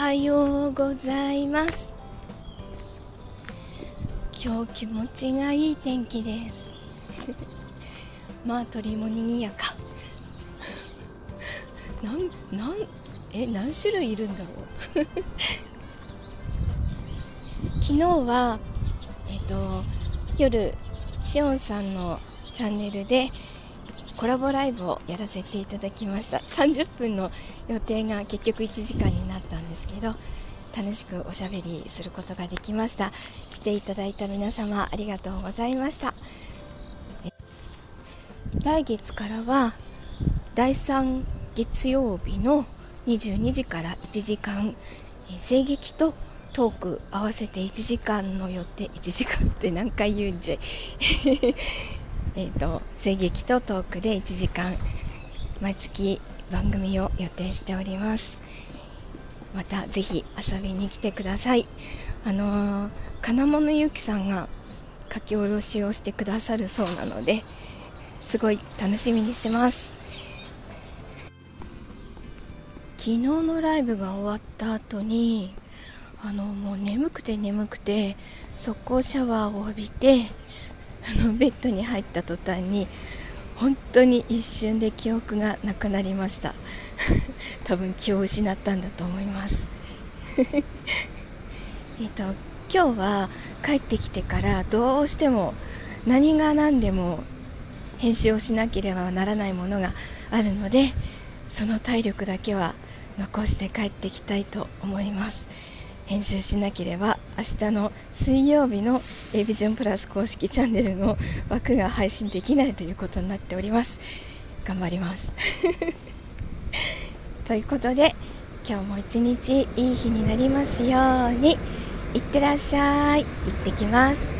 はようございます。今日気持ちがいい天気です。まあ鳥もにぎやか。なんなんえ何種類いるんだろう？昨日はえっ、と夜しおんさんのチャンネルでコラボライブをやらせていただきました。30分の予定が結局1時間になったですけど楽しくおしゃべりすることができました。来ていただいた皆様ありがとうございました。来月からは第3月曜日の22時から1時間声劇とトーク合わせて1時間の予定1時間って何回言うんじゃい？えっと声劇とトークで1時間毎月番組を予定しております。またぜひ遊びに来てください。あのー、金物ゆきさんが書き下ろしをしてくださるそうなのですごい楽しみにしてます。昨日のライブが終わった後にあのもう眠くて眠くて速攻シャワーを浴びてあのベッドに入った途端に本当に一瞬で記憶がなくなりました。多分気を失ったんだと思います。えっと今日は帰ってきてからどうしても何が何でも編集をしなければならないものがあるのでその体力だけは残して帰ってきたいと思います。編集しなければ明日の水曜日の a ビジョンプラス公式チャンネルの枠が配信できないということになっております。頑張ります。ということで今日も一日いい日になりますように。いってらっしゃい。行ってきます。